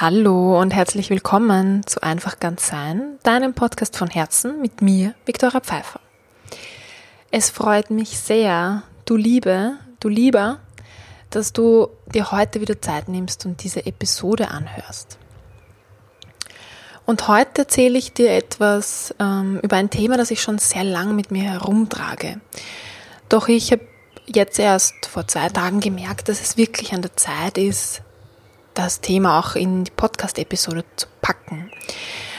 Hallo und herzlich willkommen zu Einfach ganz sein, deinem Podcast von Herzen mit mir, Viktoria Pfeiffer. Es freut mich sehr, du Liebe, du Lieber, dass du dir heute wieder Zeit nimmst und diese Episode anhörst. Und heute erzähle ich dir etwas ähm, über ein Thema, das ich schon sehr lang mit mir herumtrage. Doch ich habe jetzt erst vor zwei Tagen gemerkt, dass es wirklich an der Zeit ist, das Thema auch in die Podcast-Episode zu packen.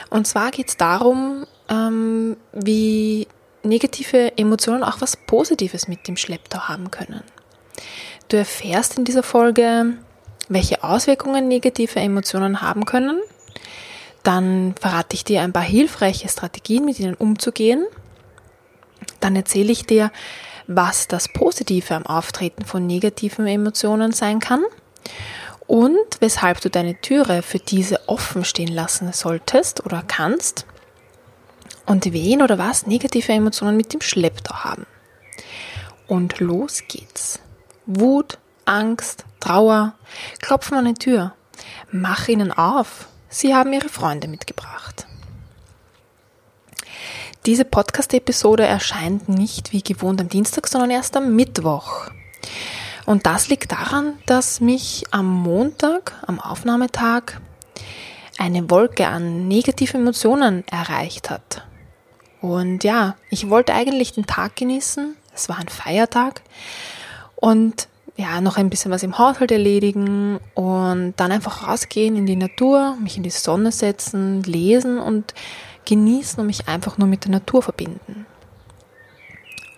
Und zwar geht es darum, ähm, wie negative Emotionen auch was Positives mit dem Schlepptau haben können. Du erfährst in dieser Folge, welche Auswirkungen negative Emotionen haben können. Dann verrate ich dir ein paar hilfreiche Strategien, mit ihnen umzugehen. Dann erzähle ich dir, was das Positive am Auftreten von negativen Emotionen sein kann und weshalb du deine Türe für diese offen stehen lassen solltest oder kannst und wen oder was negative Emotionen mit dem Schlepptau haben. Und los geht's. Wut, Angst, Trauer, klopfen an die Tür. Mach ihnen auf. Sie haben ihre Freunde mitgebracht. Diese Podcast-Episode erscheint nicht wie gewohnt am Dienstag, sondern erst am Mittwoch. Und das liegt daran, dass mich am Montag, am Aufnahmetag, eine Wolke an negativen Emotionen erreicht hat. Und ja, ich wollte eigentlich den Tag genießen. Es war ein Feiertag. Und ja, noch ein bisschen was im Haushalt erledigen und dann einfach rausgehen in die Natur, mich in die Sonne setzen, lesen und genießen und mich einfach nur mit der Natur verbinden.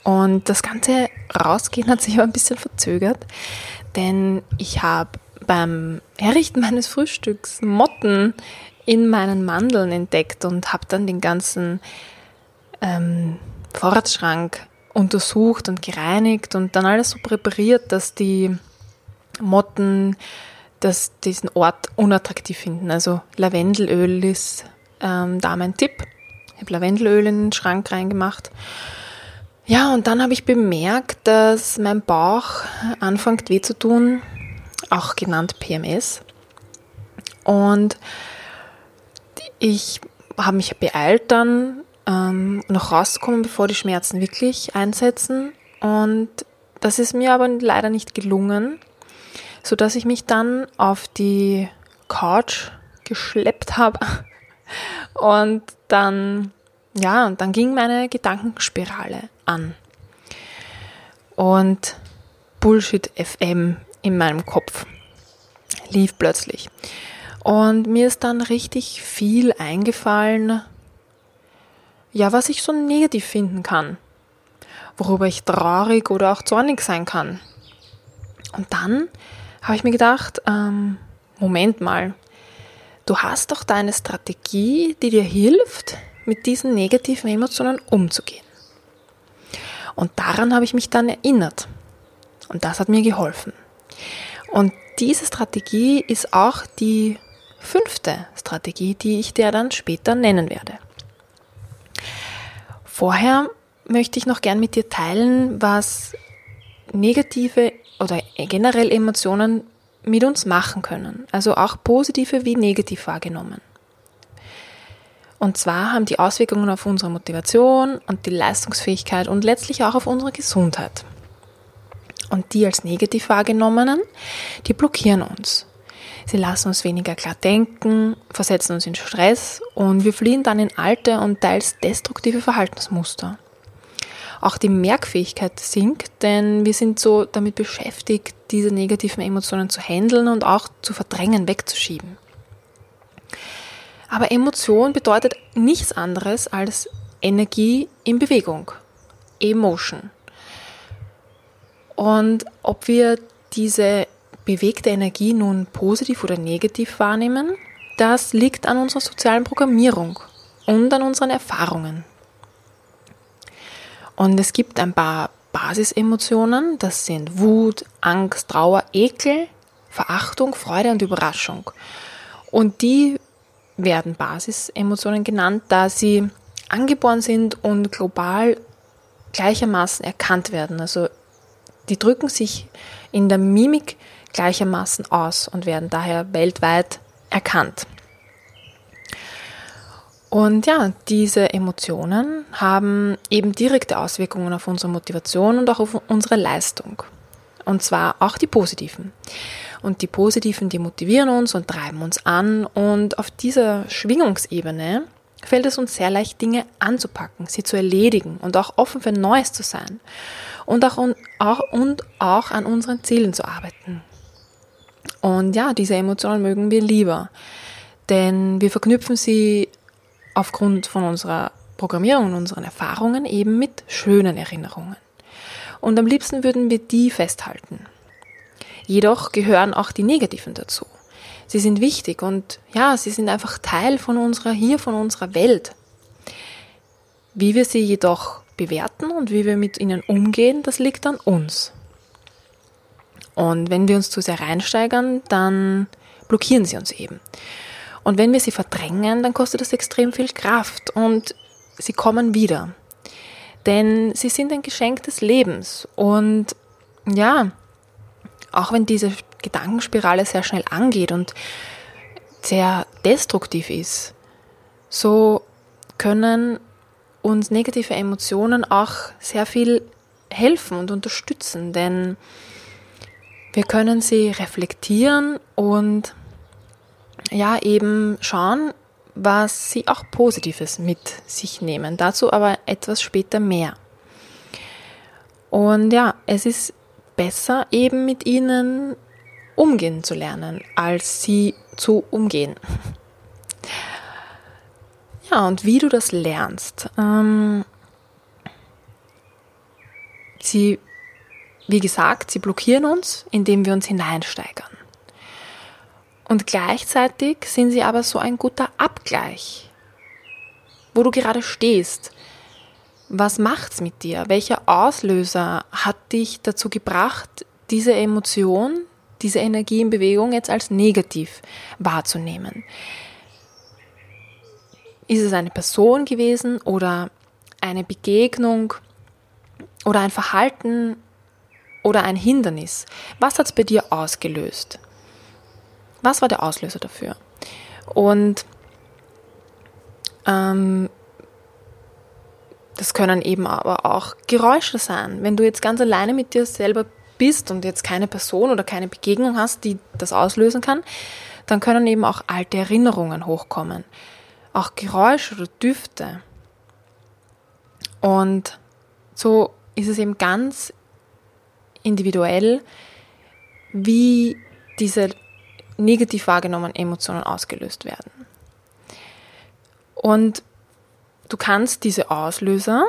Und das ganze Rausgehen hat sich aber ein bisschen verzögert, denn ich habe beim Herrichten meines Frühstücks Motten in meinen Mandeln entdeckt und habe dann den ganzen ähm, Vorratsschrank untersucht und gereinigt und dann alles so präpariert, dass die Motten das, diesen Ort unattraktiv finden. Also Lavendelöl ist ähm, da mein Tipp. Ich habe Lavendelöl in den Schrank reingemacht ja, und dann habe ich bemerkt, dass mein Bauch anfängt weh zu tun, auch genannt PMS. Und ich habe mich beeilt dann, ähm, noch rauszukommen, bevor die Schmerzen wirklich einsetzen. Und das ist mir aber leider nicht gelungen, so dass ich mich dann auf die Couch geschleppt habe und dann ja, und dann ging meine Gedankenspirale an. Und Bullshit FM in meinem Kopf lief plötzlich. Und mir ist dann richtig viel eingefallen, ja, was ich so negativ finden kann, worüber ich traurig oder auch zornig sein kann. Und dann habe ich mir gedacht, ähm, Moment mal, du hast doch deine Strategie, die dir hilft, mit diesen negativen Emotionen umzugehen. Und daran habe ich mich dann erinnert. Und das hat mir geholfen. Und diese Strategie ist auch die fünfte Strategie, die ich dir dann später nennen werde. Vorher möchte ich noch gern mit dir teilen, was negative oder generell Emotionen mit uns machen können. Also auch positive wie negativ wahrgenommen. Und zwar haben die Auswirkungen auf unsere Motivation und die Leistungsfähigkeit und letztlich auch auf unsere Gesundheit. Und die als negativ wahrgenommenen, die blockieren uns. Sie lassen uns weniger klar denken, versetzen uns in Stress und wir fliehen dann in alte und teils destruktive Verhaltensmuster. Auch die Merkfähigkeit sinkt, denn wir sind so damit beschäftigt, diese negativen Emotionen zu handeln und auch zu verdrängen, wegzuschieben. Aber Emotion bedeutet nichts anderes als Energie in Bewegung. Emotion. Und ob wir diese bewegte Energie nun positiv oder negativ wahrnehmen, das liegt an unserer sozialen Programmierung und an unseren Erfahrungen. Und es gibt ein paar Basisemotionen, das sind Wut, Angst, Trauer, Ekel, Verachtung, Freude und Überraschung. Und die werden Basisemotionen genannt, da sie angeboren sind und global gleichermaßen erkannt werden. Also die drücken sich in der Mimik gleichermaßen aus und werden daher weltweit erkannt. Und ja, diese Emotionen haben eben direkte Auswirkungen auf unsere Motivation und auch auf unsere Leistung. Und zwar auch die positiven. Und die positiven, die motivieren uns und treiben uns an. Und auf dieser Schwingungsebene fällt es uns sehr leicht, Dinge anzupacken, sie zu erledigen und auch offen für Neues zu sein. Und auch, auch, und auch an unseren Zielen zu arbeiten. Und ja, diese Emotionen mögen wir lieber. Denn wir verknüpfen sie aufgrund von unserer Programmierung und unseren Erfahrungen eben mit schönen Erinnerungen. Und am liebsten würden wir die festhalten. Jedoch gehören auch die negativen dazu. Sie sind wichtig und ja, sie sind einfach Teil von unserer, hier von unserer Welt. Wie wir sie jedoch bewerten und wie wir mit ihnen umgehen, das liegt an uns. Und wenn wir uns zu sehr reinsteigern, dann blockieren sie uns eben. Und wenn wir sie verdrängen, dann kostet das extrem viel Kraft und sie kommen wieder. Denn sie sind ein Geschenk des Lebens. Und ja, auch wenn diese Gedankenspirale sehr schnell angeht und sehr destruktiv ist, so können uns negative Emotionen auch sehr viel helfen und unterstützen, denn wir können sie reflektieren und ja eben schauen, was sie auch Positives mit sich nehmen. Dazu aber etwas später mehr. Und ja, es ist besser eben mit ihnen umgehen zu lernen, als sie zu umgehen. Ja, und wie du das lernst. Ähm, sie, wie gesagt, sie blockieren uns, indem wir uns hineinsteigern. Und gleichzeitig sind sie aber so ein guter Abgleich, wo du gerade stehst. Was macht's mit dir? Welcher Auslöser hat dich dazu gebracht, diese Emotion, diese Energie in Bewegung jetzt als negativ wahrzunehmen? Ist es eine Person gewesen oder eine Begegnung oder ein Verhalten oder ein Hindernis? Was hat es bei dir ausgelöst? Was war der Auslöser dafür? Und ähm, das können eben aber auch Geräusche sein. Wenn du jetzt ganz alleine mit dir selber bist und jetzt keine Person oder keine Begegnung hast, die das auslösen kann, dann können eben auch alte Erinnerungen hochkommen. Auch Geräusche oder Düfte. Und so ist es eben ganz individuell, wie diese negativ wahrgenommenen Emotionen ausgelöst werden. Und du kannst diese Auslöser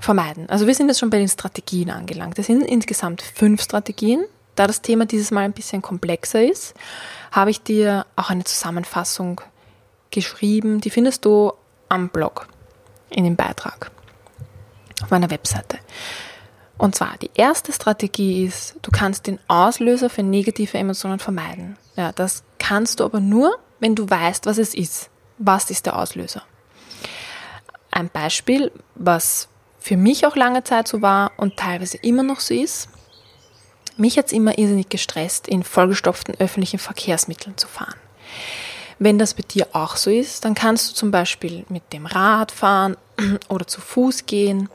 vermeiden. Also wir sind jetzt schon bei den Strategien angelangt. Es sind insgesamt fünf Strategien. Da das Thema dieses Mal ein bisschen komplexer ist, habe ich dir auch eine Zusammenfassung geschrieben. Die findest du am Blog in dem Beitrag auf meiner Webseite. Und zwar, die erste Strategie ist, du kannst den Auslöser für negative Emotionen vermeiden. Ja, das kannst du aber nur, wenn du weißt, was es ist. Was ist der Auslöser? Ein Beispiel, was für mich auch lange Zeit so war und teilweise immer noch so ist. Mich hat es immer irrsinnig gestresst, in vollgestopften öffentlichen Verkehrsmitteln zu fahren. Wenn das bei dir auch so ist, dann kannst du zum Beispiel mit dem Rad fahren oder zu Fuß gehen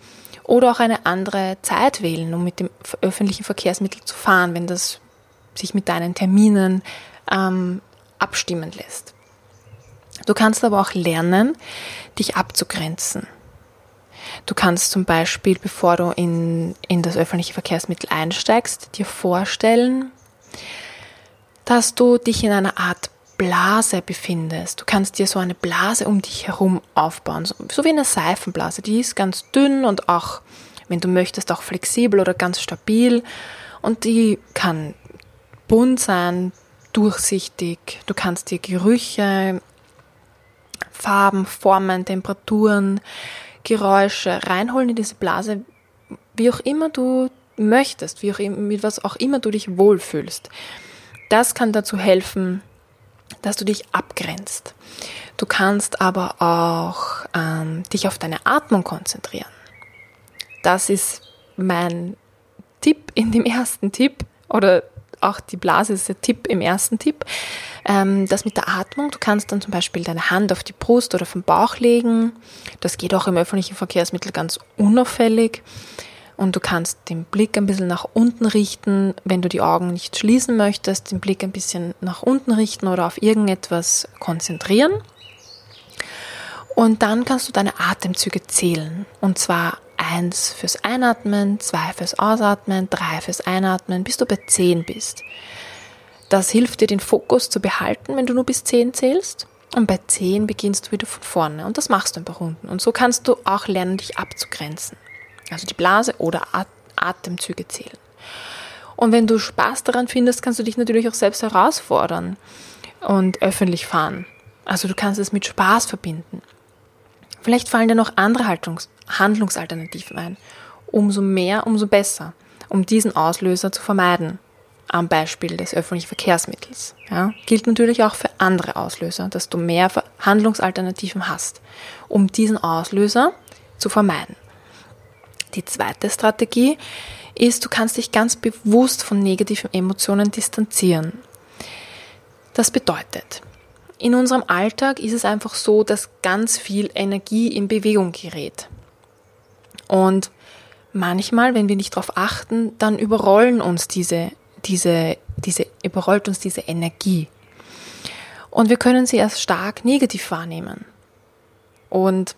oder auch eine andere Zeit wählen, um mit dem öffentlichen Verkehrsmittel zu fahren, wenn das sich mit deinen Terminen ähm, abstimmen lässt. Du kannst aber auch lernen, dich abzugrenzen. Du kannst zum Beispiel, bevor du in, in das öffentliche Verkehrsmittel einsteigst, dir vorstellen, dass du dich in einer Art Blase befindest. Du kannst dir so eine Blase um dich herum aufbauen, so, so wie eine Seifenblase. Die ist ganz dünn und auch, wenn du möchtest, auch flexibel oder ganz stabil. Und die kann bunt sein, durchsichtig. Du kannst dir Gerüche, Farben, Formen, Temperaturen, Geräusche reinholen in diese Blase, wie auch immer du möchtest, wie auch, mit was auch immer du dich wohlfühlst. Das kann dazu helfen, dass du dich abgrenzt. Du kannst aber auch ähm, dich auf deine Atmung konzentrieren. Das ist mein Tipp in dem ersten Tipp oder auch die Blase ist der Tipp im ersten Tipp. Ähm, das mit der Atmung, du kannst dann zum Beispiel deine Hand auf die Brust oder den Bauch legen. Das geht auch im öffentlichen Verkehrsmittel ganz unauffällig. Und du kannst den Blick ein bisschen nach unten richten, wenn du die Augen nicht schließen möchtest, den Blick ein bisschen nach unten richten oder auf irgendetwas konzentrieren. Und dann kannst du deine Atemzüge zählen. Und zwar eins fürs Einatmen, zwei fürs Ausatmen, drei fürs Einatmen, bis du bei zehn bist. Das hilft dir, den Fokus zu behalten, wenn du nur bis zehn zählst. Und bei zehn beginnst du wieder von vorne. Und das machst du ein paar Runden. Und so kannst du auch lernen, dich abzugrenzen. Also die Blase oder Atemzüge zählen. Und wenn du Spaß daran findest, kannst du dich natürlich auch selbst herausfordern und öffentlich fahren. Also du kannst es mit Spaß verbinden. Vielleicht fallen dir noch andere Haltungs Handlungsalternativen ein. Umso mehr, umso besser, um diesen Auslöser zu vermeiden. Am Beispiel des öffentlichen Verkehrsmittels. Ja, gilt natürlich auch für andere Auslöser, dass du mehr Handlungsalternativen hast, um diesen Auslöser zu vermeiden. Die zweite Strategie ist, du kannst dich ganz bewusst von negativen Emotionen distanzieren. Das bedeutet, in unserem Alltag ist es einfach so, dass ganz viel Energie in Bewegung gerät. Und manchmal, wenn wir nicht darauf achten, dann überrollen uns diese, diese, diese, überrollt uns diese Energie. Und wir können sie als stark negativ wahrnehmen. Und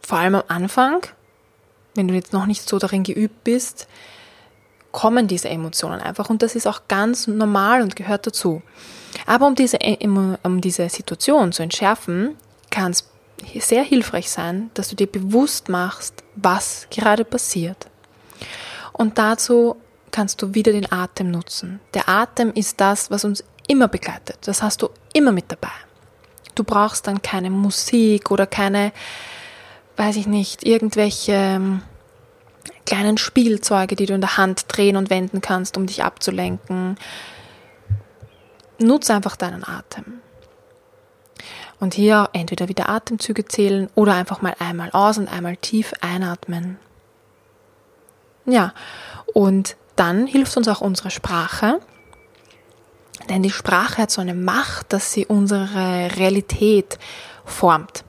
vor allem am Anfang, wenn du jetzt noch nicht so darin geübt bist, kommen diese Emotionen einfach und das ist auch ganz normal und gehört dazu. Aber um diese, um diese Situation zu entschärfen, kann es sehr hilfreich sein, dass du dir bewusst machst, was gerade passiert. Und dazu kannst du wieder den Atem nutzen. Der Atem ist das, was uns immer begleitet. Das hast du immer mit dabei. Du brauchst dann keine Musik oder keine, weiß ich nicht, irgendwelche ähm, kleinen Spielzeuge, die du in der Hand drehen und wenden kannst, um dich abzulenken. Nutze einfach deinen Atem. Und hier entweder wieder Atemzüge zählen oder einfach mal einmal aus und einmal tief einatmen. Ja, und dann hilft uns auch unsere Sprache. Denn die Sprache hat so eine Macht, dass sie unsere Realität formt.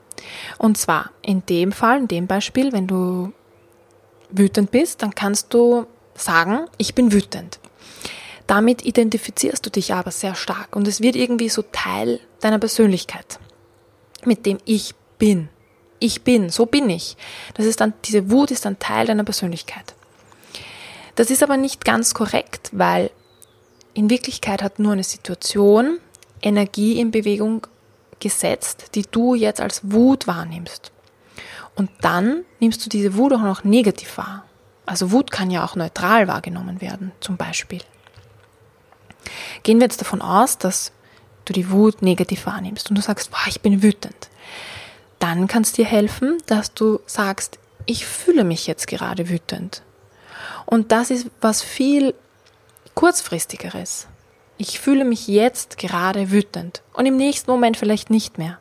Und zwar in dem Fall, in dem Beispiel, wenn du wütend bist, dann kannst du sagen, ich bin wütend. Damit identifizierst du dich aber sehr stark und es wird irgendwie so Teil deiner Persönlichkeit, mit dem ich bin. Ich bin, so bin ich. Das ist dann, diese Wut ist dann Teil deiner Persönlichkeit. Das ist aber nicht ganz korrekt, weil in Wirklichkeit hat nur eine Situation Energie in Bewegung gesetzt, die du jetzt als Wut wahrnimmst. Und dann nimmst du diese Wut auch noch negativ wahr. Also Wut kann ja auch neutral wahrgenommen werden, zum Beispiel. Gehen wir jetzt davon aus, dass du die Wut negativ wahrnimmst und du sagst, boah, ich bin wütend. Dann kann es dir helfen, dass du sagst, ich fühle mich jetzt gerade wütend. Und das ist was viel kurzfristigeres. Ich fühle mich jetzt gerade wütend und im nächsten Moment vielleicht nicht mehr.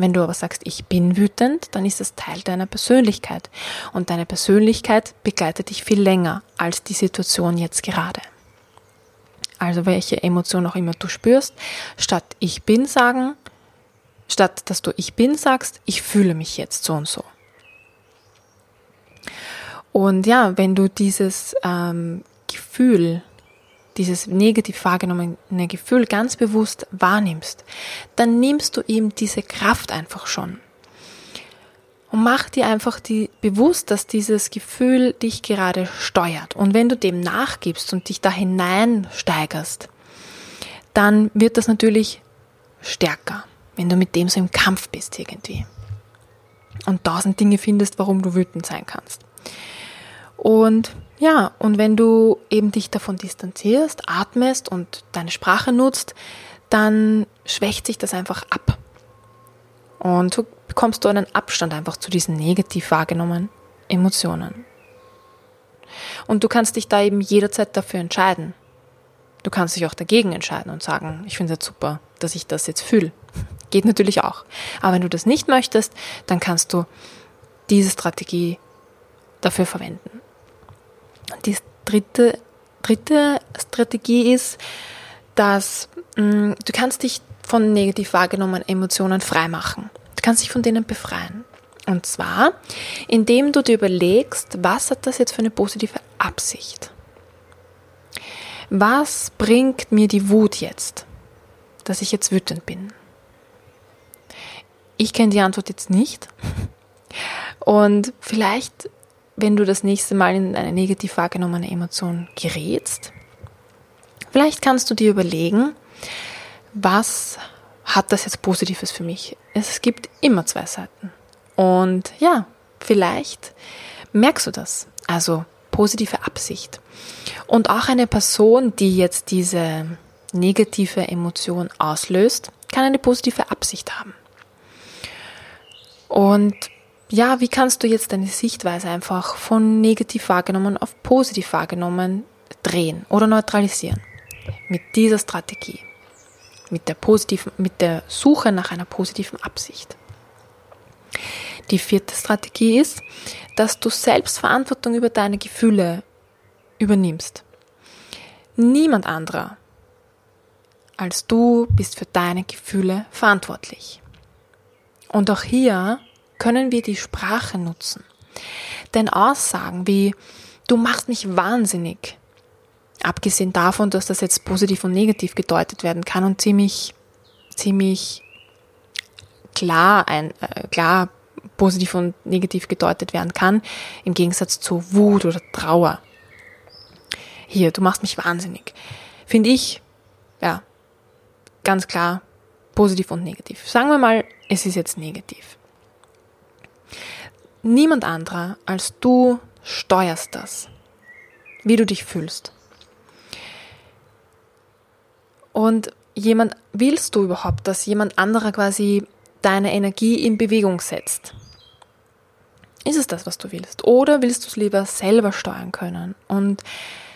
Wenn du aber sagst, ich bin wütend, dann ist es Teil deiner Persönlichkeit. Und deine Persönlichkeit begleitet dich viel länger als die Situation jetzt gerade. Also welche Emotion auch immer du spürst, statt ich bin sagen, statt dass du ich bin sagst, ich fühle mich jetzt so und so. Und ja, wenn du dieses ähm, Gefühl dieses negativ wahrgenommene Gefühl ganz bewusst wahrnimmst, dann nimmst du ihm diese Kraft einfach schon. Und mach dir einfach die, bewusst, dass dieses Gefühl dich gerade steuert. Und wenn du dem nachgibst und dich da hineinsteigerst, dann wird das natürlich stärker, wenn du mit dem so im Kampf bist irgendwie. Und tausend Dinge findest, warum du wütend sein kannst. Und ja, und wenn du eben dich davon distanzierst, atmest und deine Sprache nutzt, dann schwächt sich das einfach ab. Und so bekommst du einen Abstand einfach zu diesen negativ wahrgenommenen Emotionen. Und du kannst dich da eben jederzeit dafür entscheiden. Du kannst dich auch dagegen entscheiden und sagen, ich finde es super, dass ich das jetzt fühle. Geht natürlich auch. Aber wenn du das nicht möchtest, dann kannst du diese Strategie dafür verwenden. Die dritte dritte Strategie ist, dass mh, mm, du kannst dich von negativ wahrgenommenen Emotionen freimachen. Du kannst dich von denen befreien. Und zwar, indem du dir überlegst, was hat das jetzt für eine positive Absicht? Was bringt mir die Wut jetzt, dass ich jetzt wütend bin? Ich kenne die Antwort jetzt nicht. Und vielleicht, wenn du das nächste Mal in eine negativ wahrgenommene Emotion gerätst, vielleicht kannst du dir überlegen, was hat das jetzt Positives für mich? Es gibt immer zwei Seiten. Und ja, vielleicht merkst du das. Also positive Absicht. Und auch eine Person, die jetzt diese negative Emotion auslöst, kann eine positive Absicht haben. Und ja, wie kannst du jetzt deine Sichtweise einfach von negativ wahrgenommen auf positiv wahrgenommen drehen oder neutralisieren? Mit dieser Strategie. Mit der positiven, mit der Suche nach einer positiven Absicht. Die vierte Strategie ist, dass du selbst Verantwortung über deine Gefühle übernimmst. Niemand anderer als du bist für deine Gefühle verantwortlich. Und auch hier können wir die Sprache nutzen. Denn Aussagen wie du machst mich wahnsinnig, abgesehen davon, dass das jetzt positiv und negativ gedeutet werden kann und ziemlich, ziemlich klar, ein, äh, klar positiv und negativ gedeutet werden kann, im Gegensatz zu Wut oder Trauer. Hier, du machst mich wahnsinnig. Finde ich, ja, ganz klar positiv und negativ. Sagen wir mal, es ist jetzt negativ. Niemand anderer als du steuerst das, wie du dich fühlst. Und jemand, willst du überhaupt, dass jemand anderer quasi deine Energie in Bewegung setzt? Ist es das, was du willst? Oder willst du es lieber selber steuern können und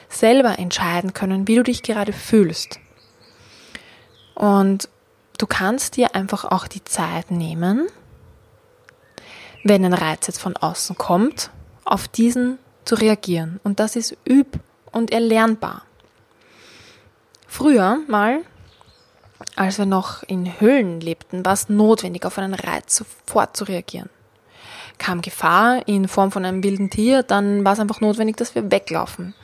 selber entscheiden können, wie du dich gerade fühlst? Und du kannst dir einfach auch die Zeit nehmen, wenn ein Reiz jetzt von außen kommt, auf diesen zu reagieren. Und das ist üb- und erlernbar. Früher mal, als wir noch in Höhlen lebten, war es notwendig, auf einen Reiz sofort zu reagieren. Kam Gefahr in Form von einem wilden Tier, dann war es einfach notwendig, dass wir weglaufen.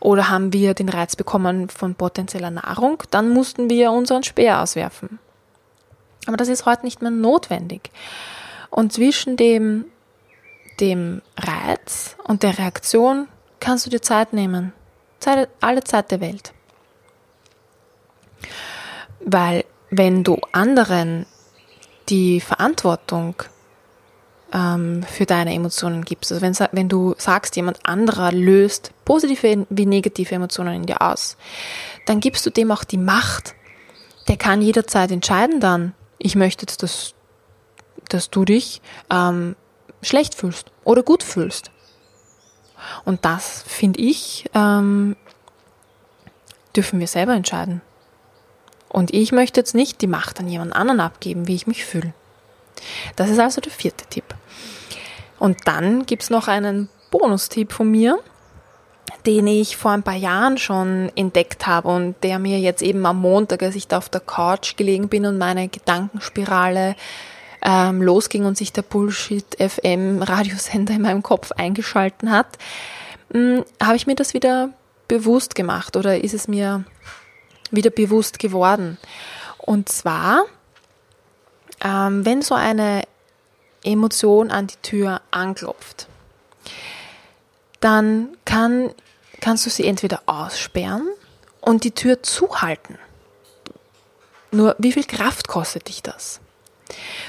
Oder haben wir den Reiz bekommen von potenzieller Nahrung, dann mussten wir unseren Speer auswerfen. Aber das ist heute nicht mehr notwendig. Und zwischen dem, dem Reiz und der Reaktion kannst du dir Zeit nehmen. Zeit, alle Zeit der Welt. Weil wenn du anderen die Verantwortung ähm, für deine Emotionen gibst. Also wenn, wenn du sagst, jemand anderer löst positive wie negative Emotionen in dir aus, dann gibst du dem auch die Macht. Der kann jederzeit entscheiden dann, ich möchte dass, dass du dich ähm, schlecht fühlst oder gut fühlst. Und das, finde ich, ähm, dürfen wir selber entscheiden. Und ich möchte jetzt nicht die Macht an jemand anderen abgeben, wie ich mich fühle. Das ist also der vierte Tipp. Und dann gibt es noch einen Bonustipp von mir, den ich vor ein paar Jahren schon entdeckt habe und der mir jetzt eben am Montag, als ich da auf der Couch gelegen bin und meine Gedankenspirale ähm, losging und sich der Bullshit FM Radiosender in meinem Kopf eingeschalten hat, hm, habe ich mir das wieder bewusst gemacht oder ist es mir wieder bewusst geworden. Und zwar ähm, wenn so eine Emotion an die Tür anklopft, dann kann, kannst du sie entweder aussperren und die Tür zuhalten. Nur wie viel Kraft kostet dich das?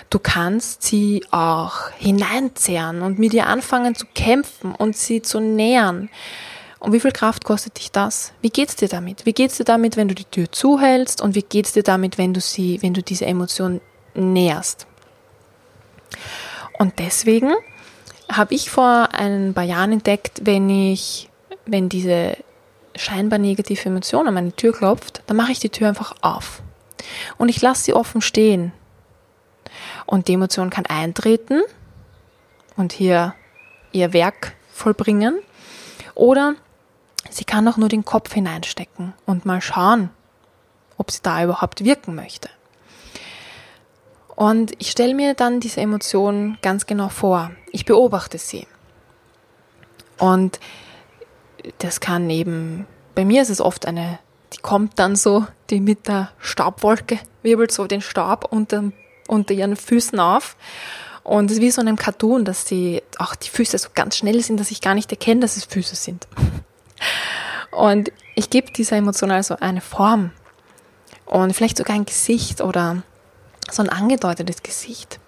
Du kannst sie auch hineinzerren und mit ihr anfangen zu kämpfen und sie zu nähern. Und wie viel Kraft kostet dich das? Wie geht's dir damit? Wie geht's dir damit, wenn du die Tür zuhältst? Und wie geht's dir damit, wenn du sie, wenn du diese Emotion näherst. Und deswegen habe ich vor ein paar Jahren entdeckt, wenn ich, wenn diese scheinbar negative Emotion an meine Tür klopft, dann mache ich die Tür einfach auf. Und ich lasse sie offen stehen. Und die Emotion kann eintreten und hier ihr Werk vollbringen. Oder Sie kann auch nur den Kopf hineinstecken und mal schauen, ob sie da überhaupt wirken möchte. Und ich stelle mir dann diese Emotion ganz genau vor. Ich beobachte sie. Und das kann eben, bei mir ist es oft eine, die kommt dann so, die mit der Staubwolke wirbelt so den Staub unter, unter ihren Füßen auf. Und es ist wie so in einem Cartoon, dass die, auch die Füße so ganz schnell sind, dass ich gar nicht erkenne, dass es Füße sind. Und ich gebe dieser Emotion also eine Form und vielleicht sogar ein Gesicht oder so ein angedeutetes Gesicht.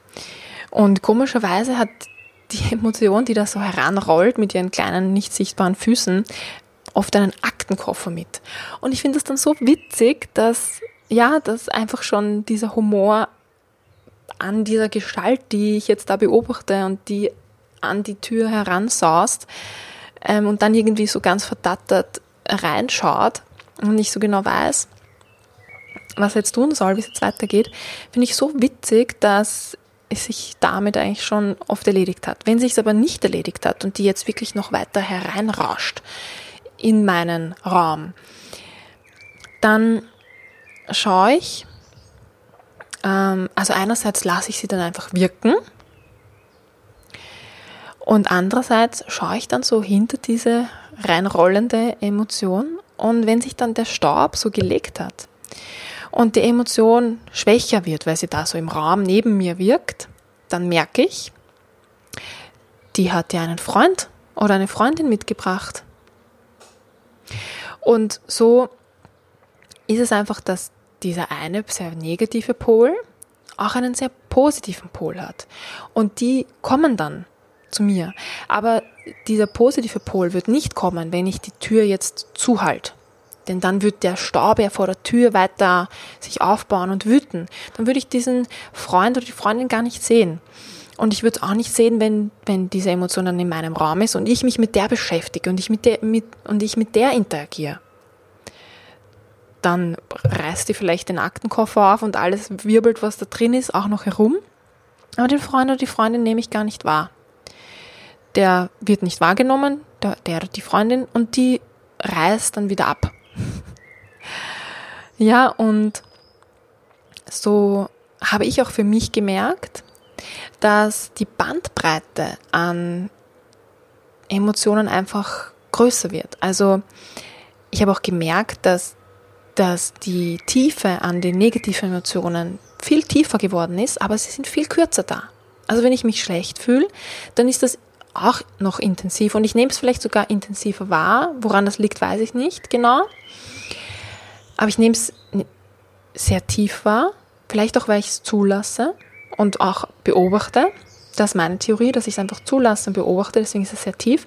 Und komischerweise hat die Emotion, die da so heranrollt mit ihren kleinen, nicht sichtbaren Füßen, oft einen Aktenkoffer mit. Und ich finde das dann so witzig, dass, ja, dass einfach schon dieser Humor an dieser Gestalt, die ich jetzt da beobachte und die an die Tür heransaust ähm, und dann irgendwie so ganz verdattert reinschaut und nicht so genau weiß, was er jetzt tun soll, wie es jetzt weitergeht, finde ich so witzig, dass es sich damit eigentlich schon oft erledigt hat. Wenn sich es aber nicht erledigt hat und die jetzt wirklich noch weiter hereinrauscht in meinen Raum, dann schaue ich, also einerseits lasse ich sie dann einfach wirken und andererseits schaue ich dann so hinter diese reinrollende Emotion und wenn sich dann der Staub so gelegt hat, und die Emotion schwächer wird, weil sie da so im Raum neben mir wirkt, dann merke ich, die hat ja einen Freund oder eine Freundin mitgebracht. Und so ist es einfach, dass dieser eine sehr negative Pol auch einen sehr positiven Pol hat. Und die kommen dann zu mir. Aber dieser positive Pol wird nicht kommen, wenn ich die Tür jetzt zuhalte denn dann wird der Staub ja vor der Tür weiter sich aufbauen und wüten. Dann würde ich diesen Freund oder die Freundin gar nicht sehen. Und ich würde es auch nicht sehen, wenn, wenn diese Emotion dann in meinem Raum ist und ich mich mit der beschäftige und ich mit der, mit, und ich mit der interagiere. Dann reißt die vielleicht den Aktenkoffer auf und alles wirbelt, was da drin ist, auch noch herum. Aber den Freund oder die Freundin nehme ich gar nicht wahr. Der wird nicht wahrgenommen, der, der oder die Freundin, und die reißt dann wieder ab. Ja, und so habe ich auch für mich gemerkt, dass die Bandbreite an Emotionen einfach größer wird. Also ich habe auch gemerkt, dass, dass die Tiefe an den negativen Emotionen viel tiefer geworden ist, aber sie sind viel kürzer da. Also wenn ich mich schlecht fühle, dann ist das auch noch intensiv und ich nehme es vielleicht sogar intensiver wahr. Woran das liegt, weiß ich nicht genau. Aber ich nehme es sehr tief wahr, vielleicht auch, weil ich es zulasse und auch beobachte. Das ist meine Theorie, dass ich es einfach zulasse und beobachte, deswegen ist es sehr tief.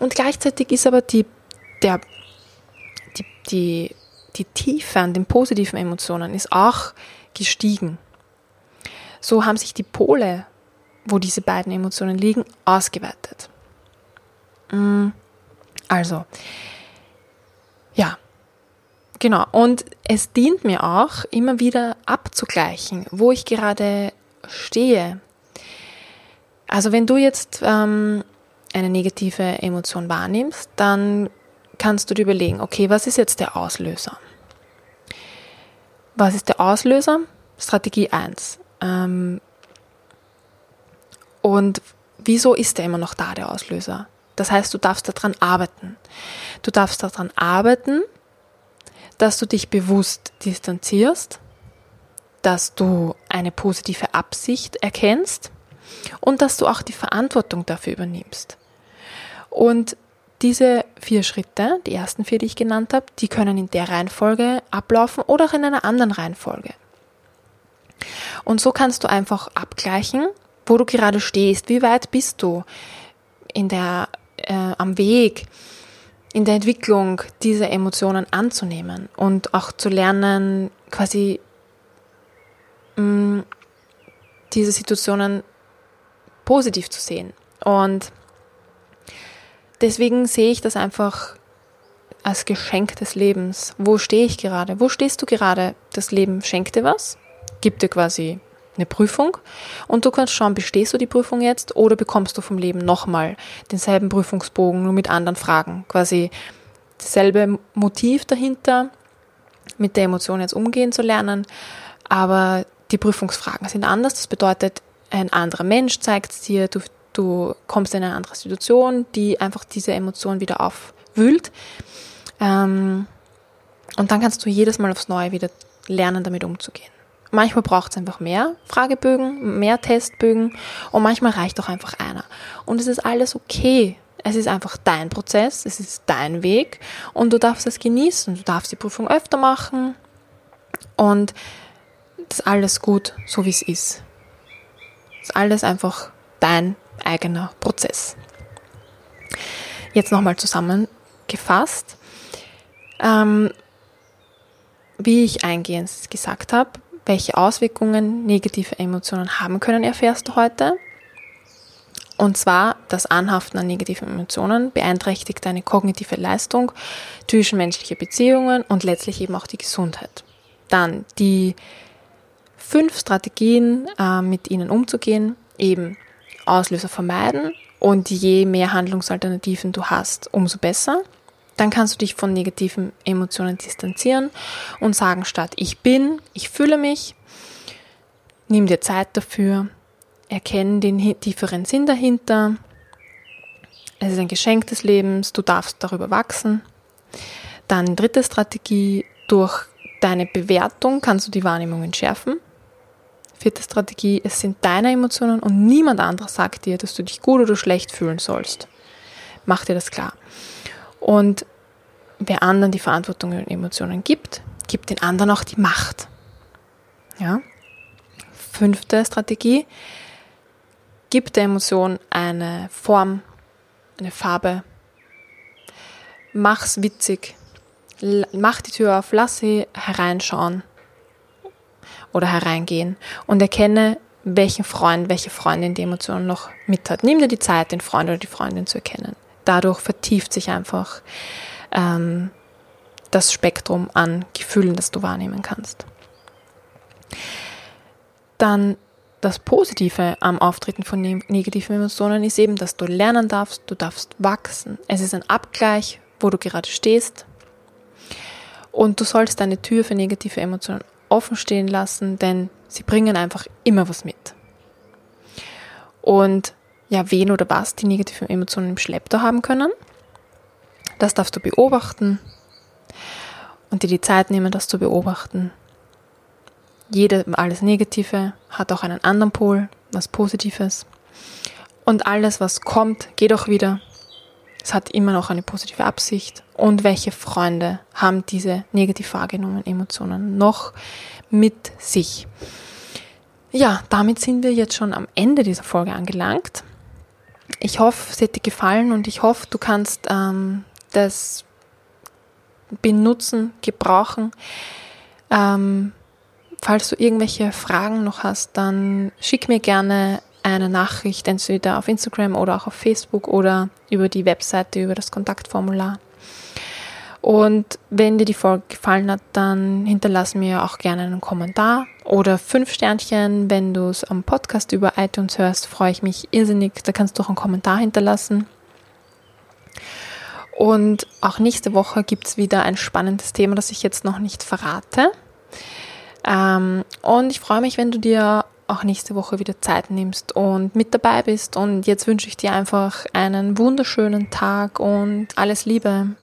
Und gleichzeitig ist aber die, der, die, die, die Tiefe an den positiven Emotionen ist auch gestiegen. So haben sich die Pole, wo diese beiden Emotionen liegen, ausgeweitet. Mm, also, ja, Genau, und es dient mir auch, immer wieder abzugleichen, wo ich gerade stehe. Also wenn du jetzt ähm, eine negative Emotion wahrnimmst, dann kannst du dir überlegen, okay, was ist jetzt der Auslöser? Was ist der Auslöser? Strategie 1. Ähm, und wieso ist der immer noch da, der Auslöser? Das heißt, du darfst daran arbeiten. Du darfst daran arbeiten, dass du dich bewusst distanzierst, dass du eine positive Absicht erkennst und dass du auch die Verantwortung dafür übernimmst. Und diese vier Schritte, die ersten vier, die ich genannt habe, die können in der Reihenfolge ablaufen oder auch in einer anderen Reihenfolge. Und so kannst du einfach abgleichen, wo du gerade stehst, wie weit bist du in der, äh, am Weg, in der Entwicklung diese Emotionen anzunehmen und auch zu lernen, quasi mh, mm, diese Situationen positiv zu sehen. Und deswegen sehe ich das einfach als Geschenk des Lebens. Wo stehe ich gerade? Wo stehst du gerade? Das Leben schenkt dir was, gibt dir quasi eine Prüfung und du kannst schauen, bestehst du die Prüfung jetzt oder bekommst du vom Leben nochmal denselben Prüfungsbogen, nur mit anderen Fragen. Quasi dasselbe Motiv dahinter, mit der Emotion jetzt umgehen zu lernen, aber die Prüfungsfragen sind anders. Das bedeutet, ein anderer Mensch zeigt es dir, du, du kommst in eine andere Situation, die einfach diese Emotion wieder aufwühlt. Ähm, und dann kannst du jedes Mal aufs Neue wieder lernen, damit umzugehen. Manchmal braucht es einfach mehr Fragebögen, mehr Testbögen und manchmal reicht auch einfach einer. Und es ist alles okay. Es ist einfach dein Prozess, es ist dein Weg und du darfst es genießen. Du darfst die Prüfung öfter machen und das ist alles gut, so wie es ist. Das ist alles einfach dein eigener Prozess. Jetzt nochmal zusammengefasst. Ähm, wie ich eingehend gesagt habe, welche Auswirkungen negative Emotionen haben können, erfährst du heute. Und zwar, das Anhaften an negativen Emotionen beeinträchtigt deine kognitive Leistung, zwischenmenschliche Beziehungen und letztlich eben auch die Gesundheit. Dann die fünf Strategien, äh, mit ihnen umzugehen, eben Auslöser vermeiden und je mehr Handlungsalternativen du hast, umso besser. Dann kannst du dich von negativen Emotionen distanzieren und sagen statt ich bin, ich fühle mich, nimm dir Zeit dafür, erkenne den tieferen Sinn dahinter. Es ist ein Geschenk des Lebens, du darfst darüber wachsen. Dann dritte Strategie, durch deine Bewertung kannst du die Wahrnehmung entschärfen. Vierte Strategie, es sind deine Emotionen und niemand anderes sagt dir, dass du dich gut oder schlecht fühlen sollst. Mach dir das klar. Und wer anderen die Verantwortung und Emotionen gibt, gibt den anderen auch die Macht. Ja. Fünfte Strategie, gib der Emotion eine Form, eine Farbe. Mach's witzig. Mach die Tür auf, lass sie hereinschauen oder hereingehen und erkenne, welchen Freund, welche Freundin die Emotion noch mit hat. Nimm dir die Zeit, den Freund oder die Freundin zu erkennen. Dadurch vertieft sich einfach ähm, das Spektrum an Gefühlen, das du wahrnehmen kannst. Dann das Positive am Auftreten von ne-, negativen Emotionen ist eben, dass du lernen darfst, du darfst wachsen. Es ist ein Abgleich, wo du gerade stehst. Und du sollst deine Tür für negative Emotionen offen stehen lassen, denn sie bringen einfach immer was mit. Und ja, wen oder was die negativen Emotionen im Schlepptau haben können, das darfst du beobachten und dir die Zeit nehmen, das zu beobachten. Jede, alles Negative hat auch einen anderen Pol, was Positives. Und alles, was kommt, geht auch wieder. Es hat immer noch eine positive Absicht. Und welche Freunde haben diese negativ wahrgenommenen Emotionen noch mit sich? Ja, damit sind wir jetzt schon am Ende dieser Folge angelangt. Ich hoffe, es hat dir gefallen und ich hoffe, du kannst ähm, das benutzen, gebrauchen. Ähm, falls du irgendwelche Fragen noch hast, dann schick mir gerne eine Nachricht, entweder auf Instagram oder auch auf Facebook oder über die Webseite, über das Kontaktformular. Und wenn dir die Folge gefallen hat, dann hinterlass mir auch gerne einen Kommentar oder fünf Sternchen. Wenn du es am Podcast über iTunes hörst, freue ich mich irrsinnig. Da kannst du auch einen Kommentar hinterlassen. Und auch nächste Woche gibt es wieder ein spannendes Thema, das ich jetzt noch nicht verrate. Ähm, und ich freue mich, wenn du dir auch nächste Woche wieder Zeit nimmst und mit dabei bist. Und jetzt wünsche ich dir einfach einen wunderschönen Tag und alles Liebe.